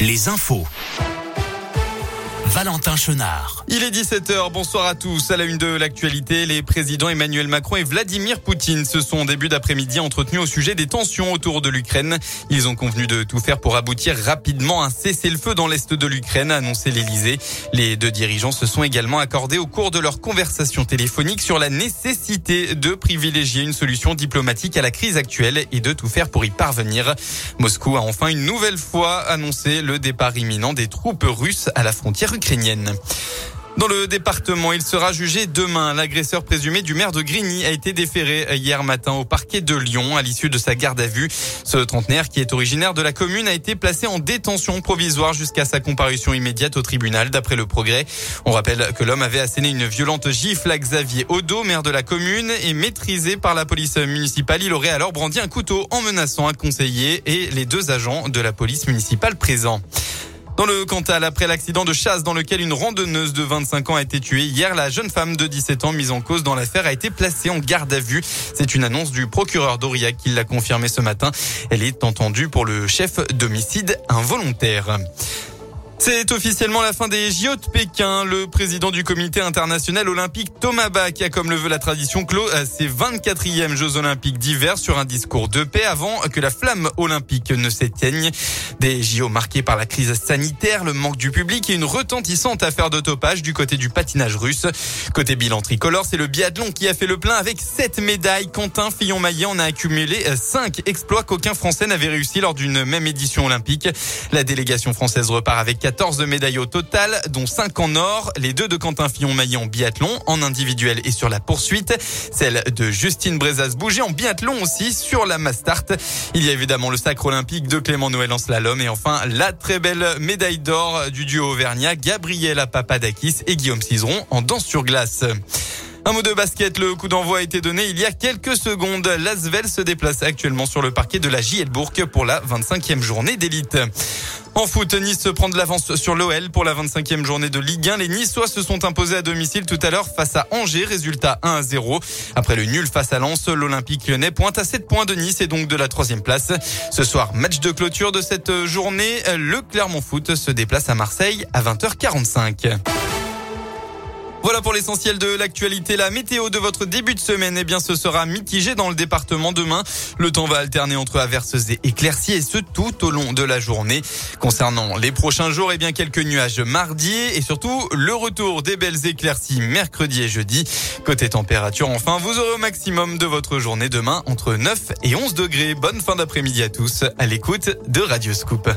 les infos. Valentin Chenard. Il est 17h, bonsoir à tous. À la une de l'actualité, les présidents Emmanuel Macron et Vladimir Poutine se sont début d'après-midi entretenus au sujet des tensions autour de l'Ukraine. Ils ont convenu de tout faire pour aboutir rapidement à un cessez-le-feu dans l'est de l'Ukraine, a annoncé l'Elysée. Les deux dirigeants se sont également accordés au cours de leur conversation téléphonique sur la nécessité de privilégier une solution diplomatique à la crise actuelle et de tout faire pour y parvenir. Moscou a enfin une nouvelle fois annoncé le départ imminent des troupes russes à la frontière ukrainienne. Dans le département, il sera jugé demain. L'agresseur présumé du maire de Grigny a été déféré hier matin au parquet de Lyon à l'issue de sa garde à vue. Ce trentenaire, qui est originaire de la commune, a été placé en détention provisoire jusqu'à sa comparution immédiate au tribunal, d'après le progrès. On rappelle que l'homme avait asséné une violente gifle à Xavier Odo, maire de la commune, et maîtrisé par la police municipale. Il aurait alors brandi un couteau en menaçant un conseiller et les deux agents de la police municipale présents. Dans le Cantal, après l'accident de chasse dans lequel une randonneuse de 25 ans a été tuée hier, la jeune femme de 17 ans mise en cause dans l'affaire a été placée en garde à vue. C'est une annonce du procureur d'Aurillac qui l'a confirmé ce matin. Elle est entendue pour le chef d'homicide involontaire. C'est officiellement la fin des JO de Pékin. Le président du comité international olympique Thomas Bach a, comme le veut la tradition, clos ses 24e Jeux olympiques d'hiver sur un discours de paix avant que la flamme olympique ne s'éteigne. Des JO marqués par la crise sanitaire, le manque du public et une retentissante affaire de topage du côté du patinage russe. Côté bilan tricolore, c'est le biathlon qui a fait le plein avec 7 médailles. Quentin Fillon-Maillet en a accumulé 5 exploits qu'aucun Français n'avait réussi lors d'une même édition olympique. La délégation française repart avec 14 médailles au total, dont 5 en or, les deux de Quentin Fillon-Maillet en biathlon, en individuel et sur la poursuite, celle de Justine Brezas-Bouger en biathlon aussi sur la Mastart. Il y a évidemment le sacre olympique de Clément Noël en slalom et enfin la très belle médaille d'or du duo Auvergnat, Gabriela Papadakis et Guillaume Cizeron en danse sur glace. Un mot de basket, le coup d'envoi a été donné il y a quelques secondes. L'Asvel se déplace actuellement sur le parquet de la JL Bourg pour la 25e journée d'élite. En foot, Nice se prend de l'avance sur l'OL pour la 25e journée de Ligue 1. Les Niçois se sont imposés à domicile tout à l'heure face à Angers, résultat 1 à 0. Après le nul face à Lens, l'Olympique lyonnais pointe à 7 points de Nice et donc de la troisième place. Ce soir, match de clôture de cette journée. Le Clermont Foot se déplace à Marseille à 20h45. Voilà pour l'essentiel de l'actualité. La météo de votre début de semaine, eh bien, ce sera mitigé dans le département demain. Le temps va alterner entre averses et éclaircies et ce tout au long de la journée. Concernant les prochains jours, eh bien, quelques nuages mardi et surtout le retour des belles éclaircies mercredi et jeudi. Côté température, enfin, vous aurez au maximum de votre journée demain entre 9 et 11 degrés. Bonne fin d'après-midi à tous à l'écoute de Radio Scoop.